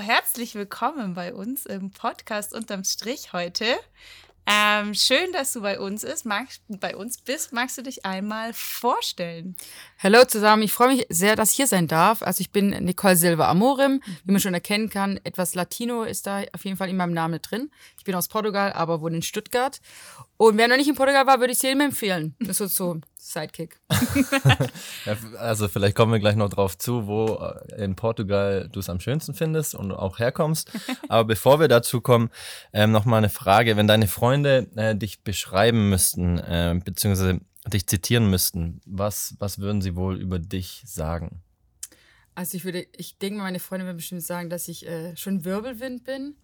Herzlich willkommen bei uns im Podcast unterm Strich heute. Ähm, schön, dass du bei uns, ist. Magst, bei uns bist. Magst du dich einmal vorstellen? Hallo zusammen, ich freue mich sehr, dass ich hier sein darf. Also ich bin Nicole Silva Amorim, wie man schon erkennen kann. Etwas Latino ist da auf jeden Fall in meinem Namen drin. Ich bin aus Portugal, aber wohne in Stuttgart. Und wer noch nicht in Portugal war, würde ich es jedem empfehlen. Das ist so Sidekick. ja, also vielleicht kommen wir gleich noch drauf zu, wo äh, in Portugal du es am schönsten findest und auch herkommst. Aber bevor wir dazu kommen, ähm, noch mal eine Frage. Wenn deine Freunde äh, dich beschreiben müssten, äh, beziehungsweise dich zitieren müssten, was, was würden sie wohl über dich sagen? Also ich würde, ich denke mal, meine Freunde würden bestimmt sagen, dass ich äh, schon Wirbelwind bin.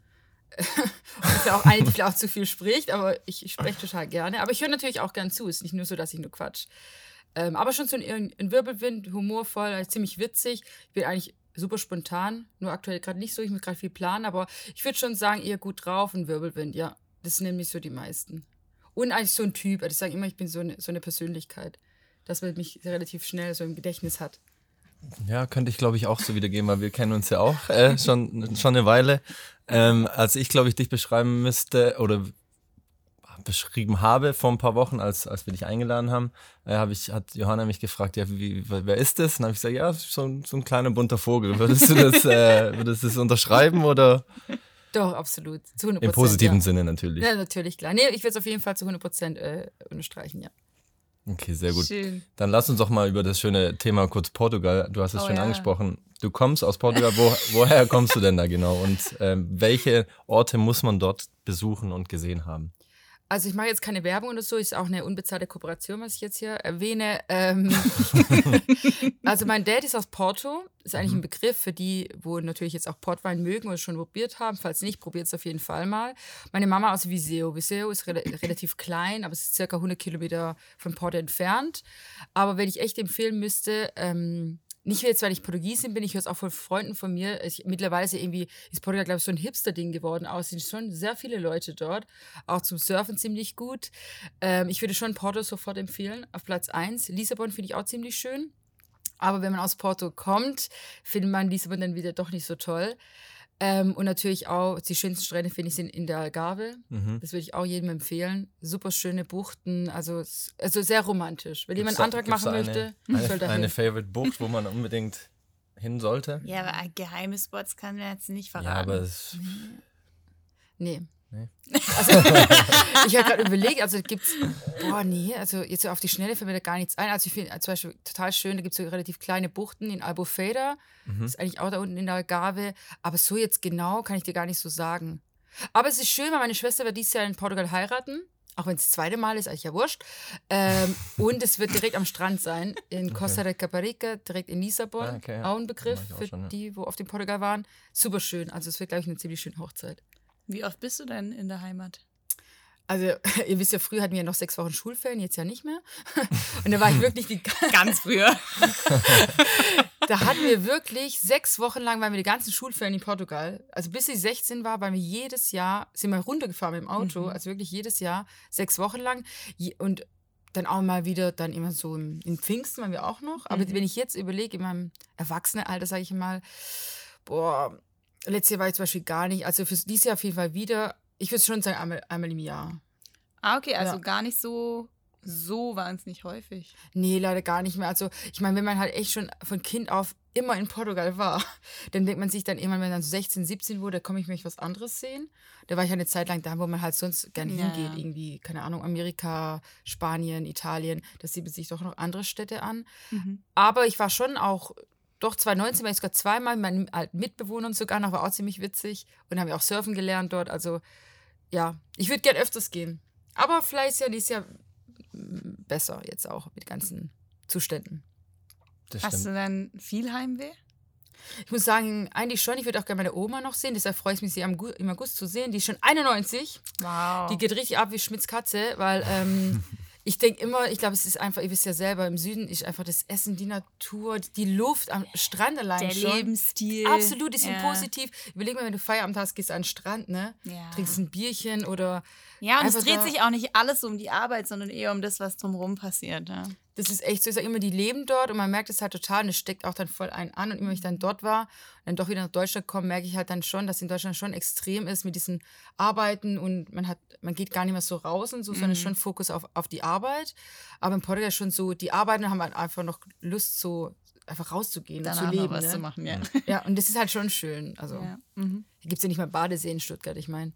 ist ja auch eine, die auch zu viel spricht, aber ich spreche total gerne. Aber ich höre natürlich auch gern zu. Es ist nicht nur so, dass ich nur quatsch. Ähm, aber schon so ein, ein Wirbelwind, humorvoll, ziemlich witzig. Ich bin eigentlich super spontan, nur aktuell gerade nicht so. Ich muss gerade viel planen, aber ich würde schon sagen, eher gut drauf und Wirbelwind, ja. Das sind nämlich so die meisten. Und eigentlich so ein Typ. Also ich sage immer, ich bin so eine, so eine Persönlichkeit, dass man mich relativ schnell so im Gedächtnis hat. Ja, könnte ich glaube ich auch so wiedergeben, weil wir kennen uns ja auch äh, schon, schon eine Weile. Ähm, als ich glaube ich dich beschreiben müsste oder beschrieben habe vor ein paar Wochen, als, als wir dich eingeladen haben, äh, hab ich, hat Johanna mich gefragt, ja, wie, wer ist das? Und habe ich gesagt, ja, so, so ein kleiner bunter Vogel. Würdest du das, äh, würdest du das unterschreiben oder? Doch, absolut. Zu 100 Im positiven ja. Sinne natürlich. Ja, natürlich, klar. Nee, ich würde es auf jeden Fall zu 100 Prozent äh, unterstreichen, ja. Okay, sehr gut. Schön. Dann lass uns doch mal über das schöne Thema kurz Portugal. Du hast es oh, schon ja. angesprochen. Du kommst aus Portugal. Wo, woher kommst du denn da genau? Und ähm, welche Orte muss man dort besuchen und gesehen haben? Also ich mache jetzt keine Werbung oder so, ist auch eine unbezahlte Kooperation, was ich jetzt hier erwähne. Ähm also mein Dad ist aus Porto, ist eigentlich mhm. ein Begriff für die, wo natürlich jetzt auch Portwein mögen oder schon probiert haben. Falls nicht, probiert es auf jeden Fall mal. Meine Mama aus Viseu. Viseu ist re relativ klein, aber es ist circa 100 Kilometer von Porto entfernt. Aber wenn ich echt empfehlen müsste, ähm, nicht jetzt, weil ich Portugiesin bin, ich höre es auch von Freunden von mir. Ich, mittlerweile irgendwie ist Portugal, glaube ich, so ein Hipster-Ding geworden. Aber es sind schon sehr viele Leute dort. Auch zum Surfen ziemlich gut. Ähm, ich würde schon Porto sofort empfehlen, auf Platz 1. Lissabon finde ich auch ziemlich schön. Aber wenn man aus Porto kommt, findet man Lissabon dann wieder doch nicht so toll. Ähm, und natürlich auch, die schönsten Strände finde ich sind in der Algarve. Mhm. Das würde ich auch jedem empfehlen. Super schöne Buchten, also, also sehr romantisch. Wenn jemand einen Antrag machen eine, möchte, eine, soll Eine Favorite Bucht, wo man unbedingt hin sollte? Ja, aber geheime Spots kann man jetzt nicht verraten. Ja, aber es. Nee. Nee. Also, ich habe gerade überlegt, also gibt es, boah, nee, also jetzt auf die Schnelle fällt mir da gar nichts ein. Also ich finde zum Beispiel total schön, da gibt es so relativ kleine Buchten in Albufeira, mhm. ist eigentlich auch da unten in der Algarve, aber so jetzt genau kann ich dir gar nicht so sagen. Aber es ist schön, weil meine Schwester wird dieses Jahr in Portugal heiraten, auch wenn es das zweite Mal ist, eigentlich ja wurscht. Ähm, und es wird direkt am Strand sein, in Costa de Caparica, direkt in Lissabon. Ah, okay, ja. Auch ein Begriff auch für schon, ja. die, wo auf dem Portugal waren. Super schön, also es wird, glaube ich, eine ziemlich schöne Hochzeit. Wie oft bist du denn in der Heimat? Also, ihr wisst ja, früher hatten wir ja noch sechs Wochen Schulferien, jetzt ja nicht mehr. Und da war ich wirklich die. Ganz früher. da hatten wir wirklich sechs Wochen lang, waren wir die ganzen Schulferien in Portugal. Also, bis ich 16 war, waren wir jedes Jahr, sind wir runtergefahren mit dem Auto, mhm. also wirklich jedes Jahr, sechs Wochen lang. Und dann auch mal wieder, dann immer so im, im Pfingsten waren wir auch noch. Aber mhm. wenn ich jetzt überlege, in meinem Erwachsenenalter, sage ich mal, boah, Letztes Jahr war ich zum Beispiel gar nicht. Also für dieses Jahr auf jeden Fall wieder. Ich würde schon sagen, einmal, einmal im Jahr. Ah, okay, also ja. gar nicht so, so wahnsinnig häufig. Nee, leider gar nicht mehr. Also, ich meine, wenn man halt echt schon von Kind auf immer in Portugal war, dann denkt man sich dann irgendwann, wenn man dann so 16, 17 wurde, da komme ich mich was anderes sehen. Da war ich eine Zeit lang da, wo man halt sonst gerne ja. hingeht. Irgendwie, keine Ahnung, Amerika, Spanien, Italien. Da sieht man sich doch noch andere Städte an. Mhm. Aber ich war schon auch doch, 2019 war ich sogar zweimal mit meinen alten Mitbewohnern sogar noch, war auch ziemlich witzig. Und haben ja auch surfen gelernt dort. Also, ja, ich würde gern öfters gehen. Aber vielleicht ist ja dieses Jahr besser jetzt auch mit ganzen Zuständen. Hast du dann viel Heimweh? Ich muss sagen, eigentlich schon. Ich würde auch gerne meine Oma noch sehen. Deshalb freue ich mich, sie im August zu sehen. Die ist schon 91. Wow. Die geht richtig ab wie Schmitz Katze, weil ähm, ich denke immer, ich glaube, es ist einfach, ihr wisst ja selber, im Süden ist einfach das Essen, die Natur, die Luft am Strand allein Der schon. Lebensstil. Absolut, ist ja. positiv. Überleg mal, wenn du Feierabend hast, gehst an den Strand, ne? Ja. Trinkst ein Bierchen oder. Ja, und es dreht sich auch nicht alles um die Arbeit, sondern eher um das, was drumherum passiert. Ja. Das ist echt so. Ich sage immer, die leben dort und man merkt es halt total und es steckt auch dann voll einen an. Und immer, wenn ich dann dort war und dann doch wieder nach Deutschland komme, merke ich halt dann schon, dass in Deutschland schon extrem ist mit diesen Arbeiten und man hat, man geht gar nicht mehr so raus und so, sondern schon Fokus auf, auf die Arbeit. Aber in Portugal schon so, die arbeiten haben halt einfach noch Lust, so einfach rauszugehen und Danach zu leben. was ne? zu machen, ja. Ja, und das ist halt schon schön. Also, ja. Mhm. hier gibt es ja nicht mal Badesee in Stuttgart, ich meine.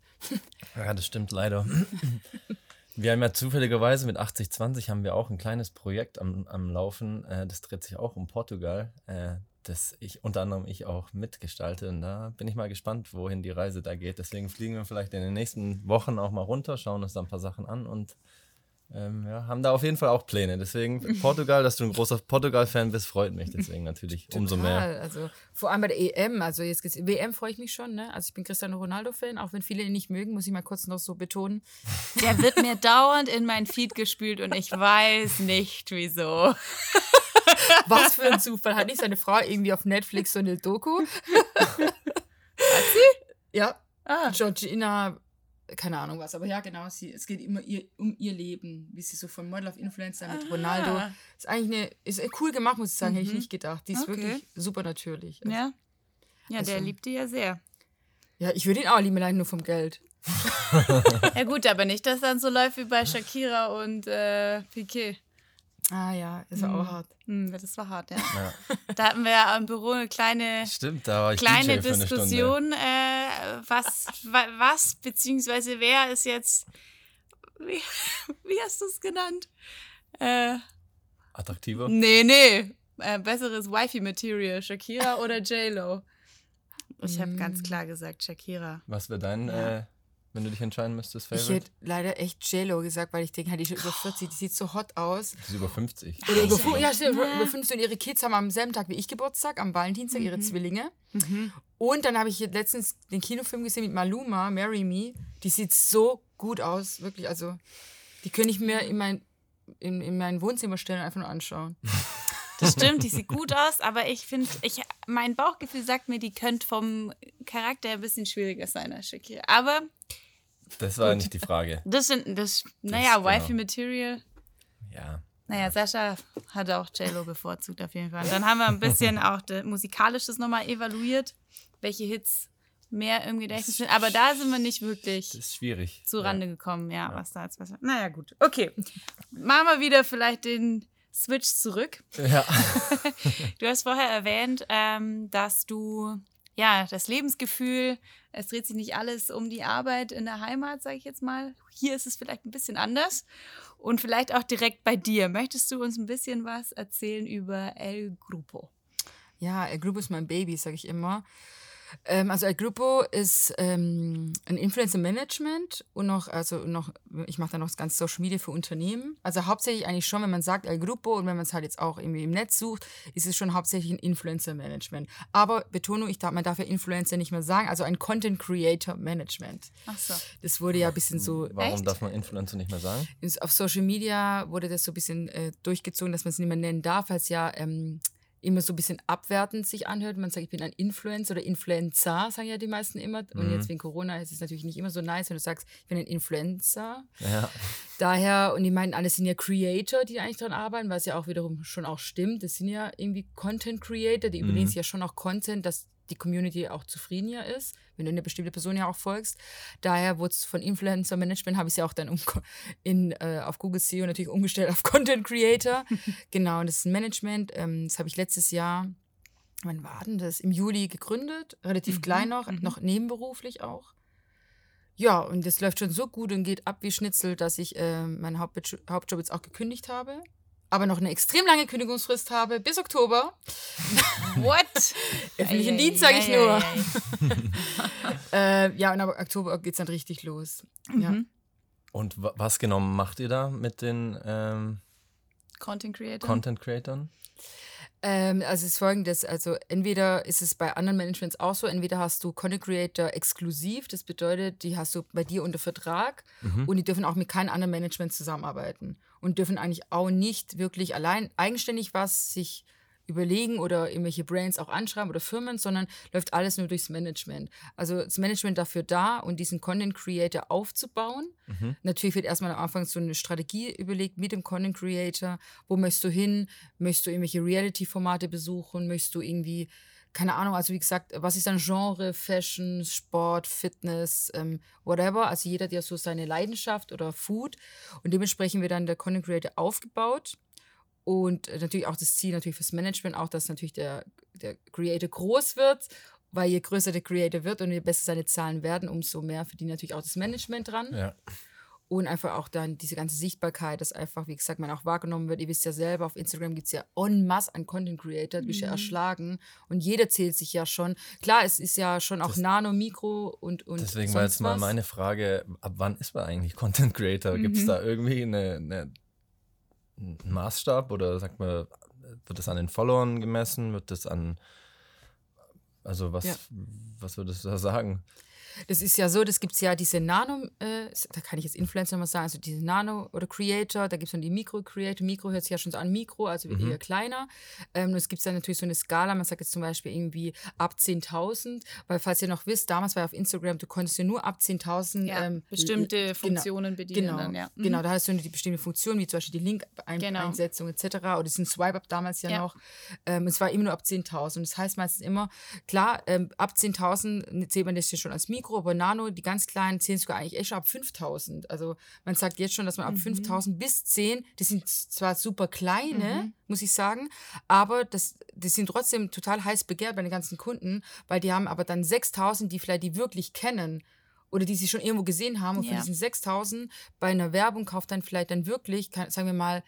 Ja, das stimmt leider. Wir haben ja zufälligerweise mit 8020 haben wir auch ein kleines Projekt am, am Laufen. Äh, das dreht sich auch um Portugal, äh, das ich unter anderem ich auch mitgestalte. Und da bin ich mal gespannt, wohin die Reise da geht. Deswegen fliegen wir vielleicht in den nächsten Wochen auch mal runter, schauen uns da ein paar Sachen an und ähm, ja, haben da auf jeden Fall auch Pläne. Deswegen Portugal, dass du ein großer Portugal-Fan bist, freut mich. Deswegen natürlich umso mehr. Total, Also vor allem bei der EM, also jetzt geht's, WM freue ich mich schon, ne? Also ich bin Cristiano Ronaldo-Fan, auch wenn viele ihn nicht mögen, muss ich mal kurz noch so betonen. Der wird mir dauernd in mein Feed gespült und ich weiß nicht wieso. Was für ein Zufall. Hat nicht seine Frau irgendwie auf Netflix so eine Doku? Hat sie? Ja. Ah. Georgina, keine Ahnung was, aber ja, genau, sie, es geht immer ihr, um ihr Leben, wie sie so von Model auf Influencer mit Ronaldo. Ah. Ist eigentlich eine, ist cool gemacht, muss ich sagen, hätte ich Mhm. nicht gedacht. Die ist Okay. wirklich super natürlich. Also, Ja. Ja, der Also- liebt die ja sehr. ja, ich würde ihn auch lieben, allein nur vom Geld. Ja gut, aber nicht, dass dann so läuft wie bei Shakira und äh, Piquet. Ah ja, ist auch hart. Hm, das war hart, ja. Ja. Da hatten wir ja im Büro eine kleine, Stimmt, da war ich kleine. Diskussion, äh, was, wa, was, beziehungsweise wer ist jetzt, wie, wie hast du es genannt? Äh, Attraktiver? nee, nee, äh, besseres Wifi-Material, Shakira oder J-Lo? Ich habe ganz klar gesagt Shakira. Was wäre dein, Ja. äh, wenn du dich entscheiden müsstest, Ich Favorite? hätte leider echt JLo gesagt, weil ich denke, halt, die ist schon über 40, die sieht so hot aus. Die ist über 50. Oder über, ich- ja, stimmt, über Ja. über 15 und ihre Kids haben am selben Tag wie ich Geburtstag, am Valentinstag, ihre Zwillinge. Und dann habe ich letztens den Kinofilm gesehen mit Maluma, Marry Me. Die sieht so gut aus, wirklich. Also, die könnte ich mir in mein, in, in mein Wohnzimmer stellen und einfach nur anschauen. Das stimmt, die sieht gut aus, aber ich finde, ich, mein Bauchgefühl sagt mir, die könnte vom Charakter ein bisschen schwieriger sein als Shakira. Aber Das war nicht die Frage. das sind, das, naja, genau. Wifi-Material. Ja. Naja, Sascha hat auch J-Lo bevorzugt auf jeden Fall. Dann haben wir ein bisschen auch musikalisches nochmal evaluiert, welche Hits mehr im Gedächtnis sind. Aber da sind wir nicht wirklich Das ist schwierig. zu ja. Rande gekommen, ja, was da jetzt was. Naja, gut. Okay. Machen wir wieder vielleicht den Switch zurück. Ja. Du hast vorher erwähnt, ähm, dass du ja das Lebensgefühl, es dreht sich nicht alles um die Arbeit in der Heimat, sage ich jetzt mal. Hier ist es vielleicht ein bisschen anders und vielleicht auch direkt bei dir. Möchtest du uns ein bisschen was erzählen über El Grupo? Ja, El Grupo ist mein Baby, sage ich immer. Ähm, also El Grupo ist ähm, ein Influencer Management und noch, also noch, ich mache da noch das ganze Social Media für Unternehmen. Also hauptsächlich eigentlich schon, wenn man sagt El Grupo und wenn man es halt jetzt auch irgendwie im Netz sucht, ist es schon hauptsächlich ein Influencer Management. Aber Betonung, ich darf, man darf ja Influencer nicht mehr sagen, also ein Content Creator Management. Ach so. Das wurde ja ein bisschen so Warum Echt? darf man Influencer nicht mehr sagen? auf Social Media wurde das so ein bisschen äh, durchgezogen, dass man es nicht mehr nennen darf, weil es ja ähm, immer so ein bisschen abwertend sich anhört. Man sagt, ich bin ein Influencer oder Influencer, sagen ja die meisten immer. Und jetzt wegen Corona ist es natürlich nicht immer so nice, wenn du sagst, ich bin ein Influencer. Ja. Daher, und die meinen, alle sind ja Creator, die eigentlich dran arbeiten, was ja auch wiederum schon auch stimmt. Das sind ja irgendwie Content Creator, die überlegen sich ja schon auch Content, dass die Community auch zufrieden ja ist, wenn du eine bestimmte Person ja auch folgst. Daher wurde es von Influencer Management, habe ich es ja auch dann um, in, äh, auf Google SEO natürlich umgestellt auf Content Creator. genau, und das ist ein Management. Ähm, das habe ich letztes Jahr, wann war denn das? Im Juli gegründet, relativ klein noch, noch nebenberuflich auch. Ja, und das läuft schon so gut und geht ab wie Schnitzel, dass ich äh, meinen Hauptjob jetzt auch gekündigt habe. Aber noch eine extrem lange Kündigungsfrist habe, bis Oktober. What? Öffentlichen Dienst, sage ich nur. Äh, ja, und aber Oktober geht es dann richtig los. Ja. Mhm. Und wa- was genau macht ihr da mit den ähm, Content Creator. Content Creatern? Ähm, also es ist folgendes, also entweder ist es bei anderen Managements auch so, entweder hast du Content Creator exklusiv, das bedeutet, die hast du bei dir unter Vertrag und die dürfen auch mit keinem anderen Management zusammenarbeiten und dürfen eigentlich auch nicht wirklich allein eigenständig was sich überlegen oder irgendwelche Brands auch anschreiben oder Firmen, sondern läuft alles nur durchs Management. Also das Management dafür da und diesen Content Creator aufzubauen. Mhm. Natürlich wird erstmal am Anfang so eine Strategie überlegt mit dem Content Creator. Wo möchtest du hin? Möchtest du irgendwelche Reality-Formate besuchen? Möchtest du irgendwie keine Ahnung, also wie gesagt, was ist ein Genre, Fashion, Sport, Fitness, ähm, whatever. Also jeder hat ja so seine Leidenschaft oder Food. Und dementsprechend wird dann der Content Creator aufgebaut. Und natürlich auch das Ziel natürlich fürs Management, auch dass natürlich der, der Creator groß wird, weil je größer der Creator wird und je besser seine Zahlen werden, umso mehr verdient natürlich auch das Management dran. Ja. Und einfach auch dann diese ganze Sichtbarkeit, dass einfach, wie gesagt, man auch wahrgenommen wird. Ihr wisst ja selber, auf Instagram gibt es ja en masse an Content Creator, die mhm. ja erschlagen. Und jeder zählt sich ja schon. Klar, es ist ja schon auch das, Nano, Mikro und. und deswegen war jetzt mal meine Frage: Ab wann ist man eigentlich Content Creator? Mhm. Gibt es da irgendwie eine, eine, einen Maßstab oder sagt man, wird das an den Followern gemessen? Wird das an. Also, was, ja. was würdest du da sagen? Das ist ja so, das gibt es ja diese Nano, äh, da kann ich jetzt Influencer mal sagen, also diese Nano oder Creator, da gibt es dann die Mikro-Creator. Mikro hört sich ja schon so an Mikro, also mhm. eher kleiner. Ähm, es gibt dann natürlich so eine Skala, man sagt jetzt zum Beispiel irgendwie ab 10.000, weil falls ihr noch wisst, damals war ja auf Instagram, du konntest ja nur ab 10.000 ja, ähm, bestimmte genau, Funktionen bedienen. Genau, dann, ja. mhm. genau, da hast du nur die bestimmte Funktion, wie zum Beispiel die Link-Einsetzung genau. etc. oder diesen Swipe-Up damals ja, ja. noch. Ähm, es war immer nur ab 10.000. Das heißt meistens immer, klar, ähm, ab 10.000 zählt man das ja schon als Mikro Mikro, aber Nano, die ganz kleinen, zählen sogar eigentlich echt schon ab 5000. Also man sagt jetzt schon, dass man ab mhm. 5000 bis 10, das sind zwar super kleine, mhm. muss ich sagen, aber das, das sind trotzdem total heiß begehrt bei den ganzen Kunden, weil die haben aber dann 6000, die vielleicht die wirklich kennen oder die sie schon irgendwo gesehen haben und ja. von diesen 6000 bei einer Werbung kauft dann vielleicht dann wirklich, sagen wir mal,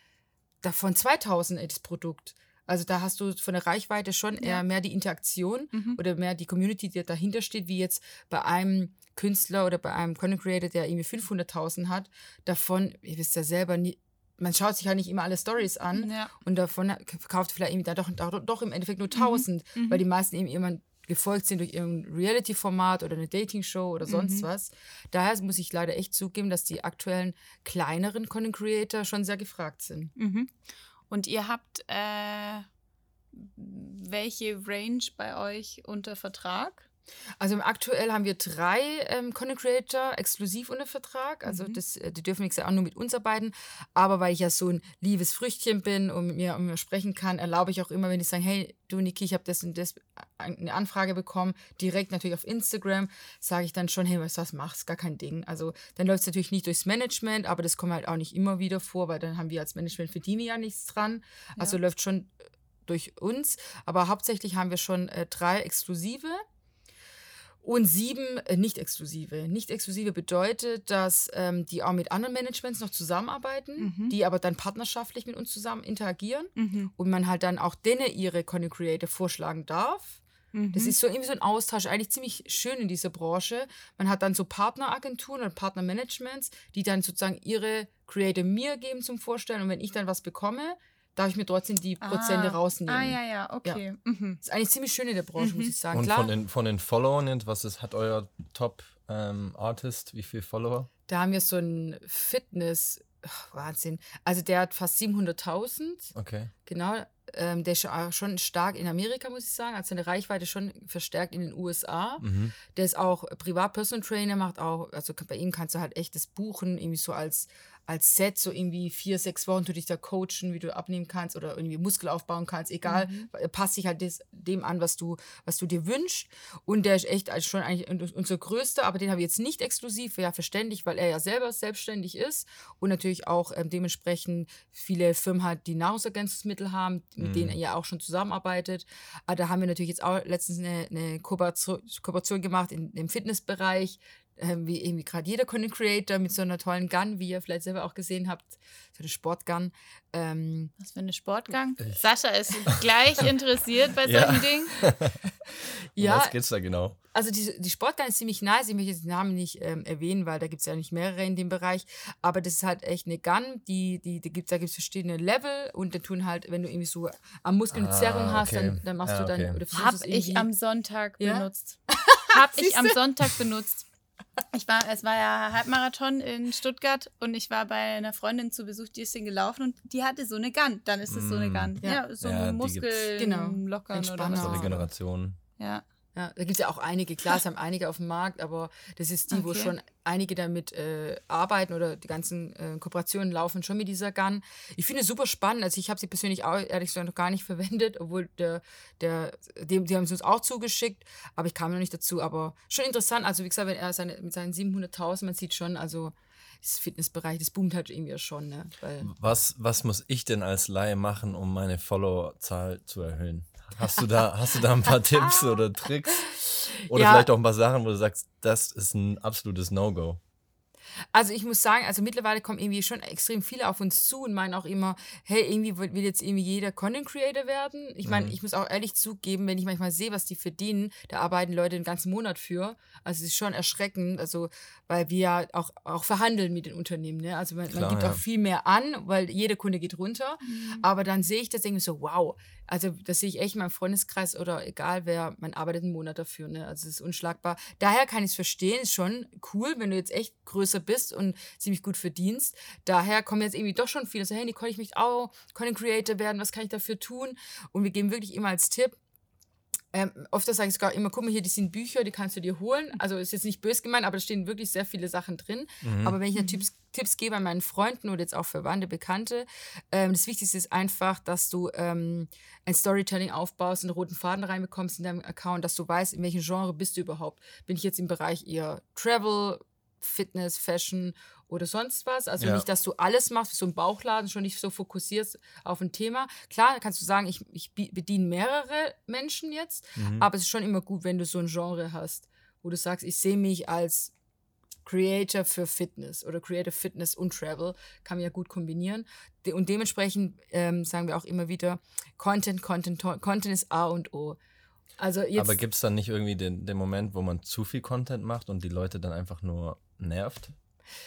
davon 2000 das Produkt. Also da hast du von der Reichweite schon ja. eher mehr die Interaktion mhm. oder mehr die Community, die dahinter steht, wie jetzt bei einem Künstler oder bei einem Content Creator, der irgendwie 500.000 hat. Davon, ihr wisst ja selber, nie, man schaut sich halt nicht immer alle Stories an ja. und davon verkauft vielleicht irgendwie da doch, doch, doch im Endeffekt nur 1000, mhm. mhm. weil die meisten eben jemand gefolgt sind durch irgendein Reality-Format oder eine Dating-Show oder sonst mhm. was. Daher muss ich leider echt zugeben, dass die aktuellen kleineren Content Creator schon sehr gefragt sind. Mhm. Und ihr habt äh, welche Range bei euch unter Vertrag? Also aktuell haben wir drei ähm, Content Creator exklusiv unter Vertrag. Also mhm. das, äh, die dürfen nichts auch nur mit uns arbeiten. Aber weil ich ja so ein liebes Früchtchen bin und mit mir, und mir sprechen kann, erlaube ich auch immer, wenn die sagen, hey, du Niki, ich habe das und das eine Anfrage bekommen, direkt natürlich auf Instagram, sage ich dann schon, hey, was was machst, gar kein Ding. Also dann läuft es natürlich nicht durchs Management, aber das kommt halt auch nicht immer wieder vor, weil dann haben wir als Management verdienen ja nichts dran. Also ja. läuft schon durch uns. Aber hauptsächlich haben wir schon äh, drei exklusive und sieben äh, nicht-exklusive. Nicht-exklusive bedeutet, dass ähm, die auch mit anderen Managements noch zusammenarbeiten, mhm. die aber dann partnerschaftlich mit uns zusammen interagieren mhm. und man halt dann auch denen ihre Content Creator vorschlagen darf. Mhm. Das ist so irgendwie so ein Austausch, eigentlich ziemlich schön in dieser Branche. Man hat dann so Partneragenturen und Partnermanagements, die dann sozusagen ihre Creator mir geben zum Vorstellen und wenn ich dann was bekomme, darf ich mir trotzdem die Prozente ah, rausnehmen. Ah, ja, ja, okay. Ja. Mhm. ist eigentlich ziemlich schön in der Branche, mhm. muss ich sagen. Und Klar, von den, von den Followern, was ist, hat euer Top-Artist, ähm, wie viele Follower? Da haben wir so einen Fitness, oh, Wahnsinn. Also der hat fast 700.000. Okay. Genau. Ähm, der ist schon stark in Amerika, muss ich sagen. Also seine Reichweite schon verstärkt in den USA. Mhm. Der ist auch Privat-Personal Trainer, macht auch, also bei ihm kannst du halt echtes buchen, irgendwie so als als Set so irgendwie vier, sechs Wochen du dich da coachen, wie du abnehmen kannst oder irgendwie Muskel aufbauen kannst, egal, mhm. passt sich halt des, dem an, was du, was du dir wünschst. Und der ist echt schon eigentlich unser größter, aber den habe ich jetzt nicht exklusiv, ja, verständlich, weil er ja selber selbstständig ist und natürlich auch ähm, dementsprechend viele Firmen hat, die Nahrungsergänzungsmittel haben, mit mhm. denen er ja auch schon zusammenarbeitet. Aber ah, da haben wir natürlich jetzt auch letztens eine, eine Kooperation, Kooperation gemacht in, im Fitnessbereich ähm, wie irgendwie gerade jeder Content Creator mit so einer tollen Gun, wie ihr vielleicht selber auch gesehen habt, so eine Sportgun. Ähm, Was für eine Sportgun? Ich. Sascha ist gleich interessiert bei solchen ja. Dingen. ja. Was geht's da genau? Also die, die Sportgun ist ziemlich nice. Ich möchte jetzt den Namen nicht ähm, erwähnen, weil da gibt es ja nicht mehrere in dem Bereich. Aber das ist halt echt eine Gun, die, die, die gibt's, da gibt es verschiedene Level und dann tun halt, wenn du irgendwie so am Muskel eine ah, Zerrung hast, okay. dann, dann machst ja, du dann. Okay. Oder Hab ich am Sonntag ja? benutzt. Hab ich am Sonntag benutzt. Ich war, es war ja Halbmarathon in Stuttgart und ich war bei einer Freundin zu Besuch, die ist den gelaufen und die hatte so eine Gun. Dann ist es so eine Gun. Ja. Ja, so Ja, Muskel. Genau. lockern oder Entspanner. auch immer. Regeneration. Ja. Ja, da gibt es ja auch einige, klar, es haben einige auf dem Markt, aber das ist die, wo Okay. schon einige damit äh, arbeiten oder die ganzen äh, Kooperationen laufen schon mit dieser Gun. Ich finde es super spannend. Also ich habe sie persönlich auch ehrlich gesagt noch gar nicht verwendet, obwohl der, der, dem, die haben es uns auch zugeschickt, aber ich kam noch nicht dazu. Aber schon interessant. Also wie gesagt, wenn er seine, mit seinen 700.000, man sieht schon, also das Fitnessbereich, das boomt halt irgendwie schon, ne? Weil, Was, was muss ich denn als Laie machen, um meine Followerzahl zu erhöhen? Hast du da, hast du da ein paar Tipps oder Tricks? Oder Ja. vielleicht auch ein paar Sachen, wo du sagst, das ist ein absolutes No-Go. Also ich muss sagen, also mittlerweile kommen irgendwie schon extrem viele auf uns zu und meinen auch immer, hey, irgendwie will jetzt irgendwie jeder Content Creator werden. Ich meine, ich muss auch ehrlich zugeben, wenn ich manchmal sehe, was die verdienen, da arbeiten Leute den ganzen Monat für. Also es ist schon erschreckend, also weil wir ja auch, auch verhandeln mit den Unternehmen. Ne? Also man, Klar, man gibt ja. auch viel mehr an, weil jeder Kunde geht runter. Aber dann sehe ich das irgendwie so, wow. Also das sehe ich echt in meinem Freundeskreis oder egal wer, man arbeitet einen Monat dafür. Ne? Also es ist unschlagbar. Daher kann ich es verstehen, ist schon cool, wenn du jetzt echt größer bist und ziemlich gut verdienst. Daher kommen jetzt irgendwie doch schon viele so, hey Nicole, ich möchte auch Content Creator werden, was kann ich dafür tun? Und wir geben wirklich immer als Tipp, ähm, oft sage ich sogar immer, guck mal hier, die sind Bücher, die kannst du dir holen. Also ist jetzt nicht böse gemeint, aber da stehen wirklich sehr viele Sachen drin. Aber wenn ich dann Tipps, Tipps gebe an meinen Freunden oder jetzt auch Verwandte, Bekannte, ähm, das Wichtigste ist einfach, dass du ähm, ein Storytelling aufbaust, einen roten Faden reinbekommst in deinem Account, dass du weißt, in welchem Genre bist du überhaupt. Bin ich jetzt im Bereich eher Travel, Fitness, Fashion oder sonst was. Also Ja. nicht, dass du alles machst, wie so ein Bauchladen, schon nicht so fokussierst auf ein Thema. Klar, kannst du sagen, ich, ich bediene mehrere Menschen jetzt, aber es ist schon immer gut, wenn du so ein Genre hast, wo du sagst, ich sehe mich als Creator für Fitness oder Creator Fitness und Travel, kann man ja gut kombinieren. Und dementsprechend ähm, sagen wir auch immer wieder, Content, Content, Content ist A und O. Also jetzt, Aber gibt es dann nicht irgendwie den, den Moment, wo man zu viel Content macht und die Leute dann einfach nur nervt?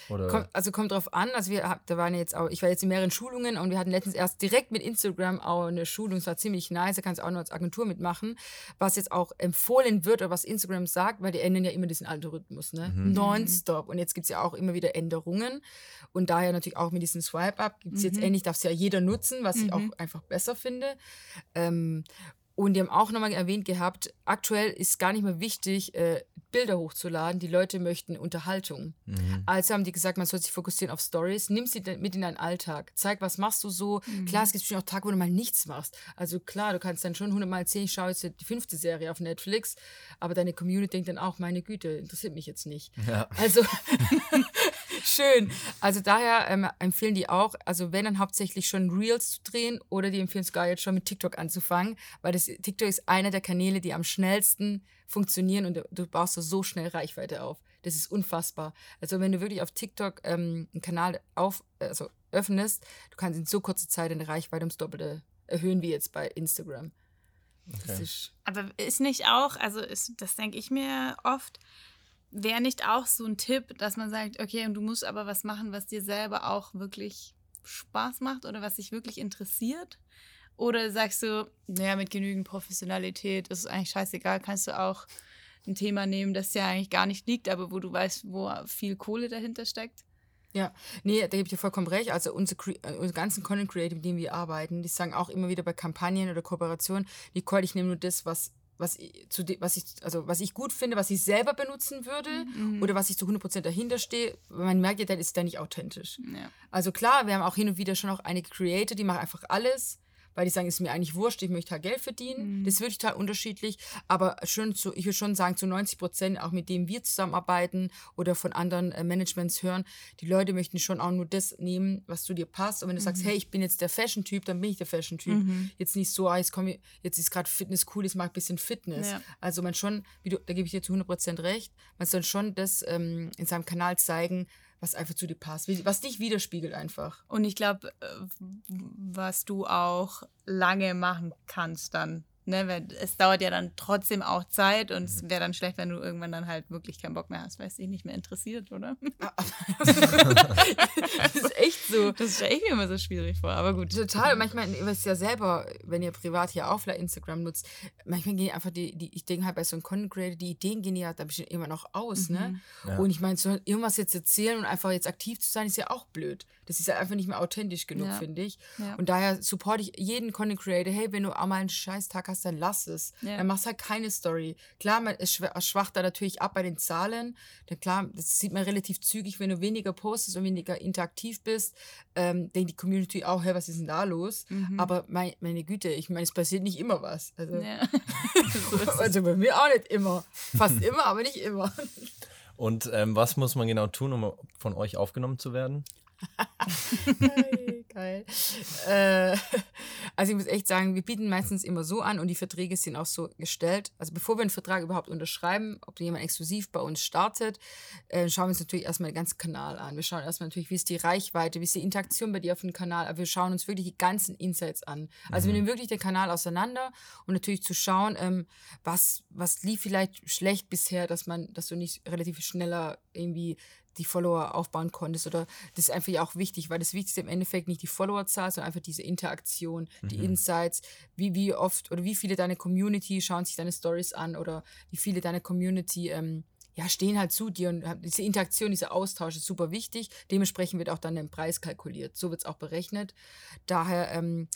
Oder? Kommt, also kommt drauf an, also wir da waren jetzt auch, ich war jetzt in mehreren Schulungen und wir hatten letztens erst direkt mit Instagram auch eine Schulung, es war ziemlich nice, da kannst du auch nur als Agentur mitmachen, was jetzt auch empfohlen wird oder was Instagram sagt, weil die ändern ja immer diesen Algorithmus, ne? Nonstop. Und jetzt gibt es ja auch immer wieder Änderungen und daher natürlich auch mit diesem Swipe-Up gibt es jetzt endlich, darf es ja jeder nutzen, was ich auch einfach besser finde. Ähm, und die haben auch nochmal erwähnt gehabt, aktuell ist gar nicht mehr wichtig, äh, Bilder hochzuladen. Die Leute möchten Unterhaltung. Also haben die gesagt, man soll sich fokussieren auf Stories. Nimm sie mit in deinen Alltag. Zeig, was machst du so. Klar, es gibt bestimmt auch Tage, wo du mal nichts machst. Also klar, du kannst dann schon hundertmal erzählen, ich schaue jetzt die fünfte Serie auf Netflix, aber deine Community denkt dann auch, meine Güte, interessiert mich jetzt nicht. Ja. Also schön. Also daher ähm, empfehlen die auch, also wenn dann hauptsächlich schon Reels zu drehen oder die empfehlen sogar jetzt schon mit TikTok anzufangen, weil das TikTok ist einer der Kanäle, die am schnellsten funktionieren und du, baust so, schnell Reichweite auf. Das ist unfassbar. Also wenn du wirklich auf TikTok ähm, einen Kanal auf, also öffnest, du kannst in so kurzer Zeit eine Reichweite ums Doppelte erhöhen wie jetzt bei Instagram. Das Okay. ist Aber ist nicht auch, also ist, das denke ich mir oft, wäre nicht auch so ein Tipp, dass man sagt, okay, und du musst aber was machen, was dir selber auch wirklich Spaß macht oder was dich wirklich interessiert? Oder sagst du, naja, mit genügend Professionalität ist es eigentlich scheißegal, kannst du auch ein Thema nehmen, das dir eigentlich gar nicht liegt, aber wo du weißt, wo viel Kohle dahinter steckt? Ja, nee, da gebe ich dir vollkommen recht. Also unsere, äh, unsere ganzen Content Creator, mit denen wir arbeiten, die sagen auch immer wieder bei Kampagnen oder Kooperationen, Nicole, ich nehme nur das, was, was, ich, zu de, was, ich, also was ich gut finde, was ich selber benutzen würde oder was ich zu 100% dahinter stehe. Man merkt ja, dann ist der nicht authentisch. Ja. Also klar, wir haben auch hin und wieder schon auch einige Creator, die machen einfach alles, weil die sagen, ist mir eigentlich wurscht, ich möchte halt Geld verdienen. Das ist wirklich total unterschiedlich. Aber schon zu, ich würde schon sagen, zu 90 Prozent, auch mit denen wir zusammenarbeiten oder von anderen äh, Managements hören, die Leute möchten schon auch nur das nehmen, was zu dir passt. Und wenn du sagst, hey, ich bin jetzt der Fashion-Typ, dann bin ich der Fashion-Typ. Jetzt nicht so, ah, jetzt, komm, ich- jetzt ist gerade Fitness cool, jetzt mach ich ein bisschen Fitness. Ja. Also man schon, du, da gebe ich dir zu 100 Prozent recht, man soll schon das ähm, in seinem Kanal zeigen, was einfach zu dir passt, was dich widerspiegelt einfach. Und ich glaube, äh, was du auch lange machen kannst dann. Ne, weil es dauert ja dann trotzdem auch Zeit und es wäre dann schlecht, wenn du irgendwann dann halt wirklich keinen Bock mehr hast, weil es dich nicht mehr interessiert, oder? das ist echt so. Das stelle ich mir immer so schwierig vor, aber gut. Total. Manchmal, ihr wisst ja selber, wenn ihr privat hier auch vielleicht Instagram nutzt, manchmal gehen einfach die, die ich denke halt bei so einem Content Creator, die Ideen gehen ja da bestimmt immer noch aus, ne? Ja. Und ich meine, so irgendwas jetzt erzählen und einfach jetzt aktiv zu sein, ist ja auch blöd. Das ist ja einfach nicht mehr authentisch genug, Ja. finde ich. Ja. Und daher supporte ich jeden Content Creator, hey, wenn du auch mal einen Scheißtag hast, dann lass es. Ja. Dann machst halt keine Story. Klar, man, es schwa- schwacht da natürlich ab bei den Zahlen. Denn klar, das sieht man relativ zügig, wenn du weniger postest und weniger interaktiv bist, ähm, denkt die Community auch, hey, was ist denn da los? Aber mein, meine Güte, ich meine, es passiert nicht immer was. Also, Ja. also bei mir auch nicht immer. Fast immer, aber nicht immer. Und ähm, was muss man genau tun, um von euch aufgenommen zu werden? Geil. Äh, also ich muss echt sagen, wir bieten meistens immer so an und die Verträge sind auch so gestellt. Also bevor wir einen Vertrag überhaupt unterschreiben, ob jemand exklusiv bei uns startet, äh, schauen wir uns natürlich erstmal den ganzen Kanal an. Wir schauen erstmal natürlich, wie ist die Reichweite, wie ist die Interaktion bei dir auf dem Kanal. Aber wir schauen uns wirklich die ganzen Insights an. Also wir nehmen wirklich den Kanal auseinander und natürlich zu schauen, ähm, was, was lief vielleicht schlecht bisher, dass man, dass du nicht relativ schneller irgendwie die Follower aufbauen konntest. Oder das ist einfach ja auch wichtig, weil das Wichtigste im Endeffekt nicht die Followerzahl, sondern einfach diese Interaktion, die Insights, wie, wie oft oder wie viele deine Community schauen sich deine Stories an oder wie viele deine Community ähm, ja, stehen halt zu dir und diese Interaktion, dieser Austausch ist super wichtig. Dementsprechend wird auch dann der Preis kalkuliert. So wird es auch berechnet. Daher, ähm,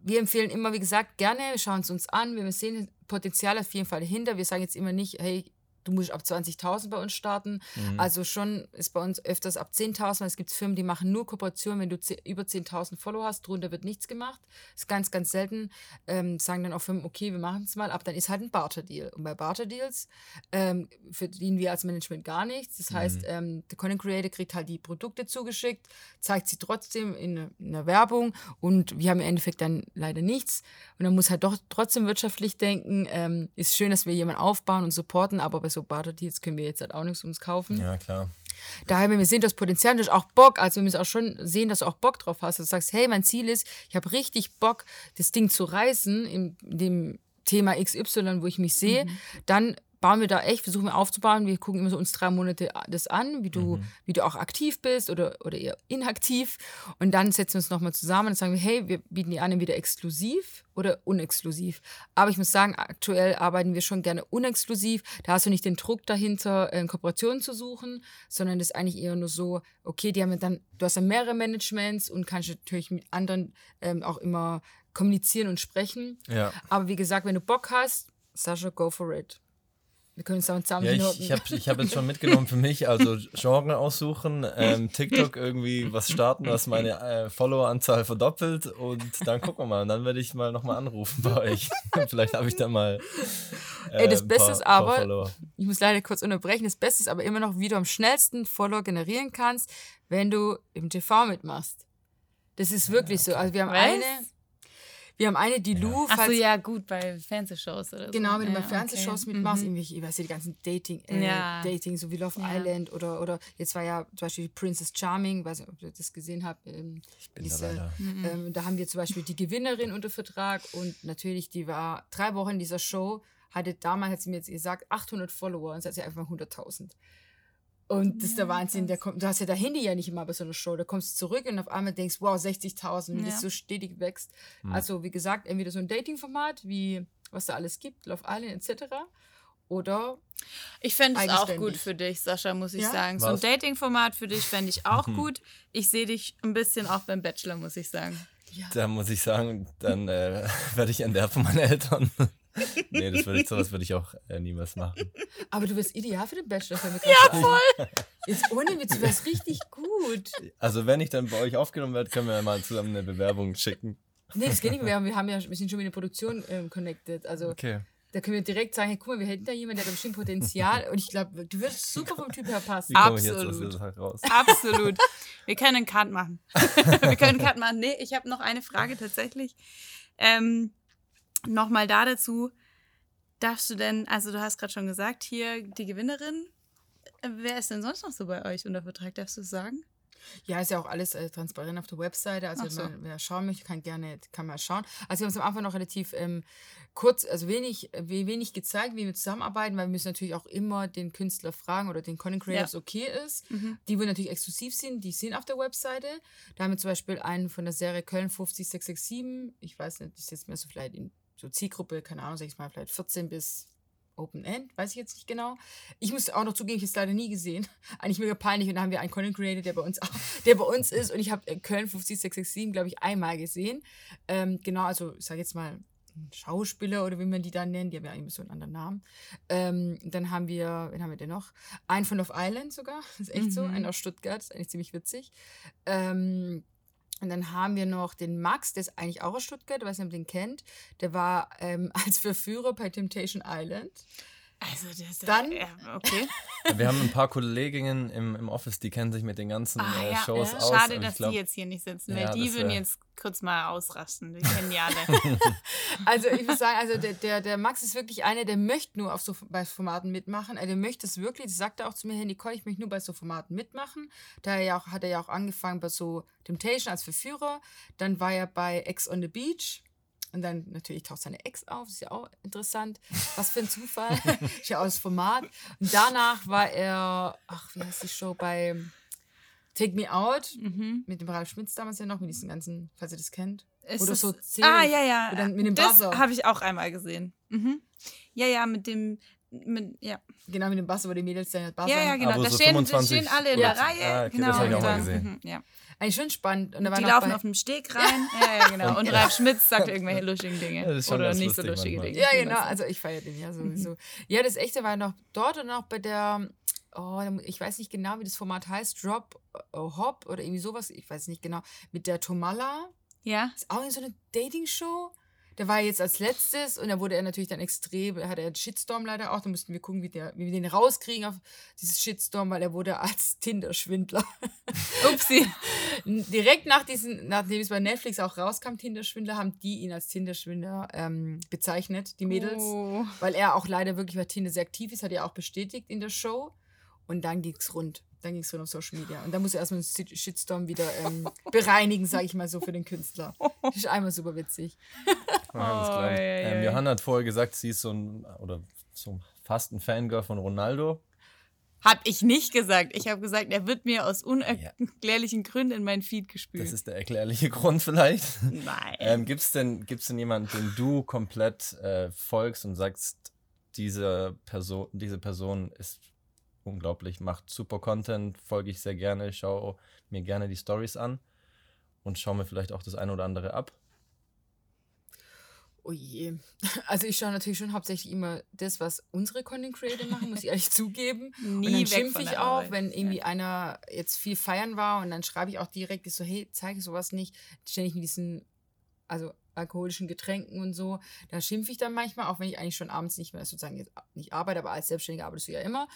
wir empfehlen immer, wie gesagt, gerne, schauen es uns an. Wir sehen Potenzial auf jeden Fall dahinter. Wir sagen jetzt immer nicht, hey, du musst ab 20.000 bei uns starten. Also schon ist bei uns öfters ab 10.000. weil Es gibt Firmen, die machen nur Kooperationen, wenn du über 10.000 Follower hast. Drunter wird nichts gemacht. ist ganz, ganz selten. Ähm, sagen dann auch Firmen, okay, wir machen es mal. Aber dann ist halt ein Barter-Deal. Und bei Barter-Deals ähm, verdienen wir als Management gar nichts. Das heißt, ähm, der Content Creator kriegt halt die Produkte zugeschickt, zeigt sie trotzdem in, in der Werbung und wir haben im Endeffekt dann leider nichts. Und dann muss halt doch trotzdem wirtschaftlich denken. Ähm, ist schön, dass wir jemanden aufbauen und supporten, aber bei so Barter-Deals können wir jetzt halt auch nichts uns kaufen. Ja, klar. Daher, wenn wir sehen, das Potenzial, du hast auch Bock, also wir müssen auch schon sehen, dass du auch Bock drauf hast, dass du sagst, hey, mein Ziel ist, ich habe richtig Bock, das Ding zu reißen, in dem Thema XY, wo ich mich sehe, dann bauen wir da echt, versuchen wir aufzubauen. Wir gucken immer so uns drei Monate das an, wie du, wie du auch aktiv bist oder, oder eher inaktiv. Und dann setzen wir uns nochmal zusammen und sagen wir, hey, wir bieten die an entweder exklusiv oder unexklusiv. Aber ich muss sagen, aktuell arbeiten wir schon gerne unexklusiv. Da hast du nicht den Druck dahinter, äh, Kooperationen zu suchen, sondern das ist eigentlich eher nur so, okay, die haben dann, du hast ja mehrere Managements und kannst natürlich mit anderen ähm, auch immer kommunizieren und sprechen. Ja. Aber wie gesagt, wenn du Bock hast, Sascha, go for it. Wir können uns dann zusammen Ja, ich, ich habe ich hab jetzt schon mitgenommen für mich, also Genre aussuchen, ähm, TikTok irgendwie was starten, was meine äh, Followeranzahl verdoppelt und dann gucken wir mal. Und dann werde ich mal nochmal anrufen bei euch. Vielleicht habe ich da mal. Äh, Ey, das Beste paar- ist aber-. Ich muss leider kurz unterbrechen. Das Beste ist aber immer noch, wie du am schnellsten Follower generieren kannst, wenn du im TV mitmachst. Das ist wirklich so. Also wir haben Was? eine, wir haben eine, die Lou, Ach so, falls- ja, gut, bei Fernsehshows oder so. Genau, wenn du ja, bei Fernsehshows okay. mitmachst, Mhm. irgendwelche, ich weiß ja, die ganzen Dating, äh, Ja. Dating, so wie Love Ja. Island oder, oder jetzt war ja zum Beispiel Princess Charming, weiß nicht, ob ihr das gesehen habt. Ähm, bin da diese, leider- ähm, da haben wir zum Beispiel die Gewinnerin unter Vertrag und natürlich, die war drei Wochen in dieser Show, hatte damals, hat sie mir jetzt gesagt, 800 Follower und jetzt hat sie einfach mal 100.000. Und das ist der Wahnsinn. Der kommt, du hast ja dein Handy ja nicht immer bei so einer Show. Da kommst du zurück und auf einmal denkst, wow, 60.000, wie Ja. das so stetig wächst. Also, wie gesagt, entweder so ein Dating-Format, wie was da alles gibt, Love Island etc. Oder Ich fände es auch gut für dich, Sascha, muss ich Ja? sagen. So ein Was? Dating-Format für dich fände ich auch gut. Ich sehe dich ein bisschen auch beim Bachelor, muss ich sagen. Da muss ich sagen, dann äh, werde ich entnervt von meinen Eltern. Nee, das würde ich, sowas würde ich auch äh, niemals machen. Aber du wärst ideal für den Bachelor. Ja, voll. Jetzt ohne Witz, du wärst richtig gut. Also wenn ich dann bei euch aufgenommen werde, können wir mal zusammen eine Bewerbung schicken. Nee, das geht nicht mehr. Wir, haben ja, wir sind schon mit der Produktion ähm, connected. Also Okay. da können wir direkt sagen, hey, guck mal, wir hätten da jemanden, der hat bestimmt Potenzial. Und ich glaube, du würdest super vom Typ her passen. Wie komme ich jetzt aus Absolut. Absolut. Wir können einen Cut machen. Wir können einen Cut machen. Nee, ich habe noch eine Frage tatsächlich. Ähm, Nochmal da dazu. Darfst du denn, also du hast gerade schon gesagt, hier die Gewinnerin. Äh, Wer ist denn sonst noch so bei euch unter Vertrag? Darfst du es sagen? Ja, ist ja auch alles äh, transparent auf der Webseite. Also so. wenn, wer schauen möchte, kann gerne kann mal schauen. Also wir haben es am Anfang noch relativ ähm, kurz, also wenig, we- wenig gezeigt, wie wir zusammenarbeiten, weil wir müssen natürlich auch immer den Künstler fragen oder den Content Creator, Ja. ob es okay ist. Mhm. Die, wo natürlich exklusiv sind, die sind auf der Webseite. Da haben wir zum Beispiel einen von der Serie Köln 50667. Ich weiß nicht, ist jetzt mehr so vielleicht in so Zielgruppe, keine Ahnung, sag ich mal, vielleicht 14 bis Open End, weiß ich jetzt nicht genau. Ich muss auch noch zugeben, ich habe es leider nie gesehen. Eigentlich mega peinlich. Und da haben wir einen Content Creator, der bei uns auch, der bei uns ist. Und ich habe äh, Köln 50667, glaube ich, einmal gesehen. Ähm, genau, also ich sage jetzt mal ein Schauspieler oder wie man die dann nennt. Die haben ja eigentlich so einen anderen Namen. Ähm, dann haben wir, wen haben wir denn noch? Einen von Love Island sogar. Das ist echt so. Mhm. Einen aus Stuttgart. Das ist eigentlich ziemlich witzig. Ähm, und dann haben wir noch den Max, der ist eigentlich auch aus Stuttgart, weiß nicht, ob ihr den kennt. Der war ähm, als Verführer bei Temptation Island. Also das Dann- Ja, okay. Wir haben ein paar Kolleginnen im, im Office, die kennen sich mit den ganzen Ah, äh, ja, Shows ja. aus. Schade, dass glaub, die jetzt hier nicht sitzen, Ja, weil die das würden jetzt kurz mal ausrasten. Die kennen die alle. Also ich muss sagen, also der, der, der Max ist wirklich einer, der möchte nur auf so bei Formaten mitmachen. Also der möchte es wirklich, das sagt er auch zu mir, hey Nicole, ich möchte nur bei so Formaten mitmachen. Da ja auch, hat er ja auch angefangen bei so Temptation als Verführer. Dann war er bei Ex on the Beach. Und dann natürlich taucht seine Ex auf, ist ja auch interessant. Was für ein Zufall. ist ja auch das Format. Und danach war er, ach, wie heißt die Show, bei Take Me Out. mhm. Mit dem Ralf Schmitz damals ja noch, mit diesen ganzen, falls ihr das kennt. Ist Oder so zehn- Ah, ja, ja. oder mit dem das habe ich auch einmal gesehen. Mhm. Ja, ja, mit dem. Mit, ja. Genau, mit dem Bass, wo die Mädels dann Bass ja, ja, genau. wo da, so stehen, da 25 stehen alle in Ja. der Reihe. Ah, okay, genau, das hab ich auch mal gesehen. mhm, ja. Eigentlich schon spannend. Und Die laufen auf dem Steg rein. Ja, ja, genau. Und Ralf Schmitz sagt irgendwelche lustigen Dinge. Ja, das ist schon Oder nicht so lustige manchmal. Dinge. Ja, wie genau. Also ich feiere den ja sowieso. Ja, das echte war noch dort und auch bei der, oh, ich weiß nicht genau, wie das Format heißt, Drop oh, Hop oder irgendwie sowas. Ich weiß nicht genau. Mit der Tomala. Ja. Ist auch in so eine Dating-Show. Der war jetzt als letztes und da wurde er natürlich dann extrem, hat er einen Shitstorm leider auch. Da mussten wir gucken, wie, der, wie wir den rauskriegen auf dieses Shitstorm, weil er wurde als Tinder-Schwindler Upsi. Direkt nach diesen, nachdem es bei Netflix auch rauskam, Tinder-Schwindler, haben die ihn als Tinder-Schwindler ähm, bezeichnet, die Mädels. Oh. Weil er auch leider wirklich bei Tinder sehr aktiv ist, hat er auch bestätigt in der Show. Und dann ging's rund. Dann ging's rund auf Social Media. Und dann muss er erstmal den Shit- Shitstorm wieder ähm, bereinigen, sage ich mal so, für den Künstler. Das ist einmal super witzig. Ja, ich. Oh, ja, ja, ähm, ja. Johanna hat vorher gesagt, sie ist so ein, oder so fast ein Fangirl von Ronaldo. Hab ich nicht gesagt. Ich habe gesagt, er wird mir aus unerklärlichen Gründen in mein Feed gespült. Das ist der erklärliche Grund vielleicht. Nein. Ähm, Gibt es denn, gibt's denn jemanden, den du komplett äh, folgst und sagst, diese Person, diese Person ist unglaublich, macht super Content, folge ich sehr gerne, schaue mir gerne die Stories an und schaue mir vielleicht auch das eine oder andere ab. Oh je. Also ich schaue natürlich schon hauptsächlich immer das, was unsere Content Creator machen, muss ich ehrlich zugeben. Nie und dann schimpfe ich auch, Arbeit. wenn irgendwie Ja. einer jetzt viel feiern war und dann schreibe ich auch direkt so, hey, zeige sowas nicht. Ständig mit diesen, also alkoholischen Getränken und so. Da schimpfe ich dann manchmal, auch wenn ich eigentlich schon abends nicht mehr sozusagen jetzt nicht arbeite, aber als Selbstständiger arbeitest du ja immer.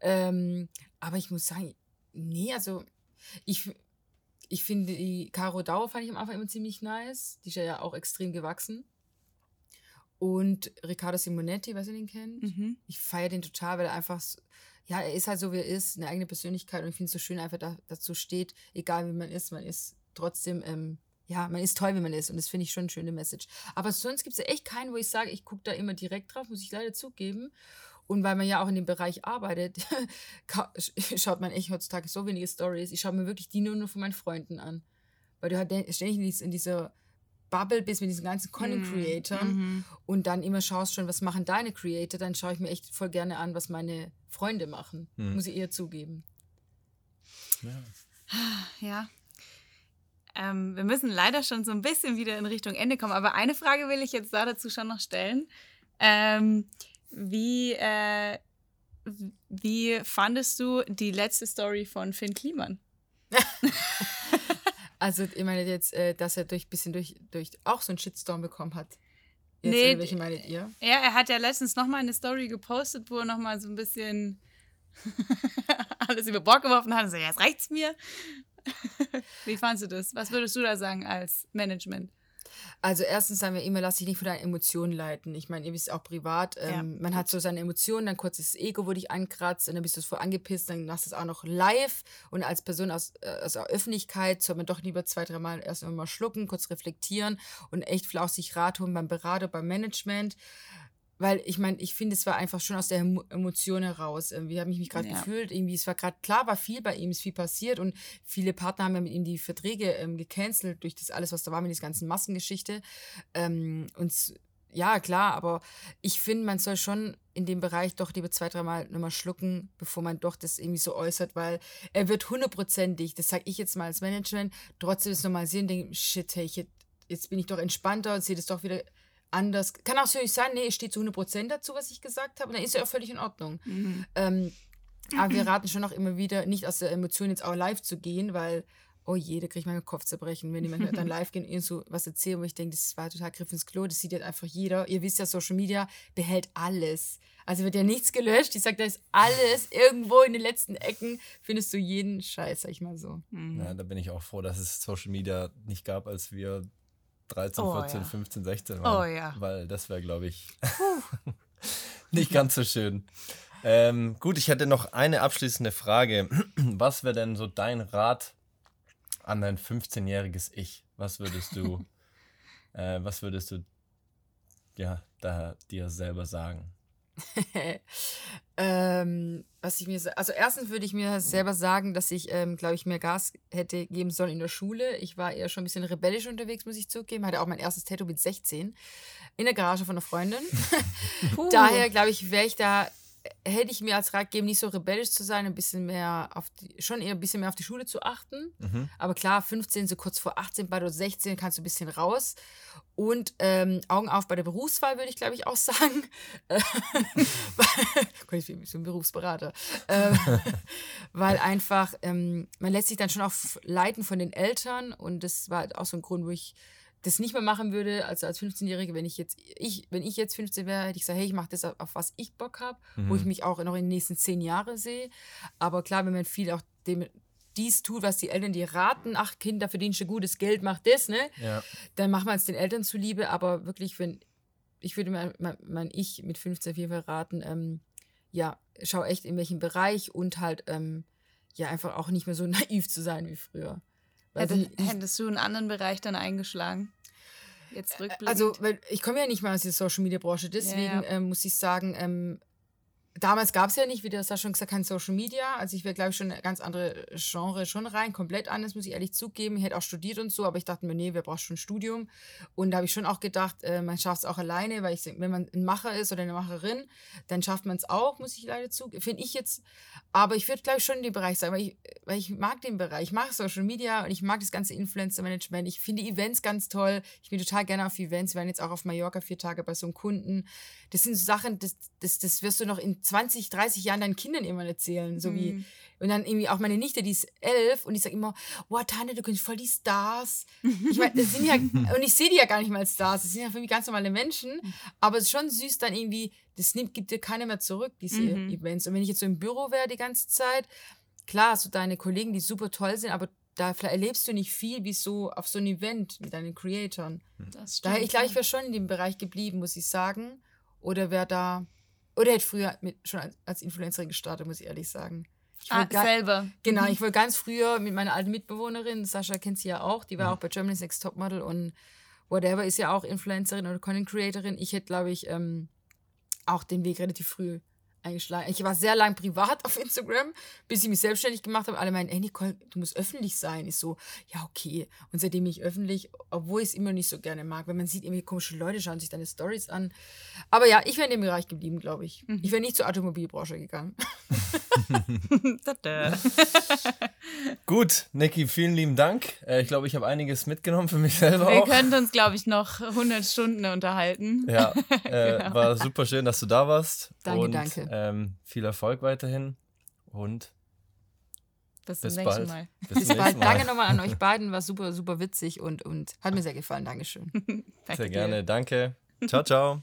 Ähm, aber ich muss sagen, nee, also ich, ich finde die Caro Dauer fand ich am Anfang immer ziemlich nice. Die ist ja auch extrem gewachsen. Und Riccardo Simonetti, was ihr den kennt? Mhm. ich feiere den total, weil er einfach, ja, er ist halt so, wie er ist, eine eigene Persönlichkeit und ich finde es so schön, einfach da, dazu steht, egal wie man ist, man ist trotzdem, ähm, ja, man ist toll, wie man ist und das finde ich schon eine schöne Message. Aber sonst gibt es ja echt keinen, wo ich sage, ich gucke da immer direkt drauf, muss ich leider zugeben. Und weil man ja auch in dem Bereich arbeitet, schaut man echt heutzutage so wenige Stories. Ich schaue mir wirklich die nur, nur von meinen Freunden an. Weil du halt ständig in, dies- in dieser Bubble bist mit diesen ganzen Content Creatoren Mhm. und dann immer schaust schon, was machen deine Creator, dann schaue ich mir echt voll gerne an, was meine Freunde machen. Hm. Muss ich eher zugeben. Ja. Ähm, wir müssen leider schon so ein bisschen wieder in Richtung Ende kommen, aber eine Frage will ich jetzt da dazu schon noch stellen. Ähm, wie, äh, wie fandest du die letzte Story von Finn Kliman? Also, ich meine jetzt, äh, dass er durch bisschen durch, durch auch so einen Shitstorm bekommen hat. Jetzt, Nee, oder welche meinet ihr? Ja, er hat ja letztens nochmal eine Story gepostet, wo er nochmal so ein bisschen alles über Bord geworfen hat und so, jetzt reicht's mir. Wie fandest du das? Was würdest du da sagen als Management? Also erstens sagen wir immer, lass dich nicht von deinen Emotionen leiten. Ich meine, ihr wisst auch privat, ähm, Ja, man hat so seine Emotionen, dann kurz das Ego, wo dich ankratzt und dann bist du voll angepisst, dann machst du es auch noch live und als Person aus, äh, aus der Öffentlichkeit soll man doch lieber zwei, dreimal erst mal schlucken, kurz reflektieren und echt flauschig Rat holen beim Berater, beim Management. Weil ich meine, ich finde, es war einfach schon aus der Emo- Emotion heraus. Wie habe ich mich gerade Ja. gefühlt? Irgendwie, es war gerade klar, war viel bei ihm, ist viel passiert und viele Partner haben ja mit ihm die Verträge ähm, gecancelt durch das alles, was da war mit dieser ganzen Massengeschichte. Ähm, und ja, klar, aber ich finde, man soll schon in dem Bereich doch lieber zwei, dreimal nochmal schlucken, bevor man doch das irgendwie so äußert, weil er wird hundertprozentig, das sage ich jetzt mal als Management, trotzdem es nochmal sehen und denken, shit, hey, ich, jetzt bin ich doch entspannter und sehe das doch wieder anders. Kann auch so nicht sein, nee, es steht zu 100% dazu, was ich gesagt habe, und dann ist ja auch völlig in Ordnung. Mhm. Ähm, aber wir raten schon auch immer wieder, nicht aus der Emotion jetzt auch live zu gehen, weil, oh je, da kriege ich meinen Kopf zerbrechen, wenn jemand dann live gehen und irgend so was erzählen, wo ich denke, das war total Griff ins Klo, das sieht jetzt einfach jeder. Ihr wisst ja, Social Media behält alles. Also wird ja nichts gelöscht. Ich sage, da ist alles irgendwo in den letzten Ecken, findest du jeden Scheiß, sag ich mal so. Mhm. Ja, da bin ich auch froh, dass es Social Media nicht gab, als wir 13, Oh, 14, ja. 15, 16 waren. Oh, ja. Weil das wäre, glaube ich, nicht ganz so schön. Ähm, gut, ich hätte noch eine abschließende Frage. Was wäre denn so dein Rat an dein 15-jähriges Ich? Was würdest du, äh, was würdest du ja, da dir selber sagen? ähm, was ich mir, also erstens würde ich mir selber sagen, dass ich, ähm, glaube ich, mehr Gas hätte geben sollen in der Schule. Ich war eher schon ein bisschen rebellisch unterwegs, muss ich zugeben. Hatte auch mein erstes Tattoo mit 16 in der Garage von einer Freundin. Daher, glaube ich, wäre ich da, hätte ich mir als Rat gegeben, nicht so rebellisch zu sein, ein bisschen mehr auf die, schon eher ein bisschen mehr auf die Schule zu achten. Mhm. Aber klar, 15, so kurz vor 18, bei der 16 kannst du ein bisschen raus. Und ähm, Augen auf bei der Berufswahl, würde ich glaube ich auch sagen. Gott, ich bin so ein Berufsberater. Ähm, weil einfach, ähm, man lässt sich dann schon auch leiten von den Eltern. Und das war auch so ein Grund, wo ich das nicht mehr machen würde, also als 15-Jährige, wenn ich jetzt, ich, wenn ich jetzt 15 wäre, hätte ich gesagt, hey, ich mache das, auf, auf was ich Bock habe, wo ich mich auch noch in den nächsten zehn Jahren sehe. Aber klar, wenn man viel auch dem, dies tut, was die Eltern dir raten, ach Kinder, verdienst du gutes Geld, mach das, ne? Ja. Dann machen wir es den Eltern zuliebe, aber wirklich, wenn, ich würde mein, mein, mein Ich mit 15 auf jeden Fall raten, ähm, ja, schau echt in welchem Bereich und halt, ähm, ja, einfach auch nicht mehr so naiv zu sein wie früher. Nicht- hättest du einen anderen Bereich dann eingeschlagen? Jetzt rückblickend. Also, weil ich komme ja nicht mal aus der Social Media Branche, deswegen Ja, ja. Ähm, muss ich sagen, ähm, damals gab es ja nicht, wie der Sascha schon gesagt kein Social Media. Also ich wäre, glaube ich, schon eine ganz andere Genre schon rein, komplett anders, muss ich ehrlich zugeben. Ich hätte auch studiert und so, aber ich dachte mir, nee, wer braucht schon ein Studium? Und da habe ich schon auch gedacht, äh, man schafft es auch alleine, weil ich wenn man ein Macher ist oder eine Macherin, dann schafft man es auch, muss ich leider zugeben. Finde ich jetzt, aber ich würde, glaube ich, schon in dem Bereich sagen, weil ich, weil ich mag den Bereich. Ich mag Social Media und ich mag das ganze Influencer-Management. Ich finde Events ganz toll. Ich bin total gerne auf Events. Wir waren jetzt auch auf Mallorca vier Tage bei so einem Kunden. Das sind so Sachen, das, das, das wirst du noch in 20, 30 Jahren deinen Kindern irgendwann erzählen. So wie, Mhm. und dann irgendwie auch meine Nichte, die ist elf und die sagt immer, wow, Tante, du kennst voll die Stars. Ich meine, das sind ja, und ich sehe die ja gar nicht mal als Stars, das sind ja für mich ganz normale Menschen, aber es ist schon süß dann irgendwie, das nimmt, gibt dir keiner mehr zurück, diese Mhm. Events. Und wenn ich jetzt so im Büro wäre die ganze Zeit, klar, hast du deine Kollegen, die super toll sind, aber da erlebst du nicht viel wie so auf so einem Event mit deinen Creatoren. das Daher, ich glaube, ich wäre schon in dem Bereich geblieben, muss ich sagen. Oder wäre da, oder hätte früher mit, schon als, als Influencerin gestartet, muss ich ehrlich sagen. Ich Ah, selber. Genau, Mhm. ich wollte ganz früher mit meiner alten Mitbewohnerin, Sascha kennt sie ja auch, die war Mhm. auch bei Germany's Next Topmodel und whatever, ist ja auch Influencerin oder Content Creatorin. Ich hätte, glaube ich, ähm, auch den Weg relativ früh eingeschlagen. Ich war sehr lang privat auf Instagram, bis ich mich selbstständig gemacht habe. Alle meinen, ey Nicole, du musst öffentlich sein. Ich so, ja, okay. Und seitdem ich öffentlich, obwohl ich es immer nicht so gerne mag, wenn man sieht, irgendwie komische Leute schauen sich deine Stories an. Aber ja, ich wäre in dem Bereich geblieben, glaube ich. Mhm. Ich wäre nicht zur Automobilbranche gegangen. Tada. Gut, Niki, vielen lieben Dank. Äh, ich glaube, ich habe einiges mitgenommen für mich selber Wir auch. könnten uns, glaube ich, noch 100 Stunden unterhalten. Ja, äh, Genau. war super schön, dass du da warst. Danke, und, danke. Ähm, viel Erfolg weiterhin und Bis, zum bald. nächsten Mal. Bis, Bis bald. Mal. Danke nochmal an euch beiden, war super, super witzig und, und hat mir sehr gefallen. Dankeschön. Danke Sehr dir. gerne, danke. Ciao, ciao.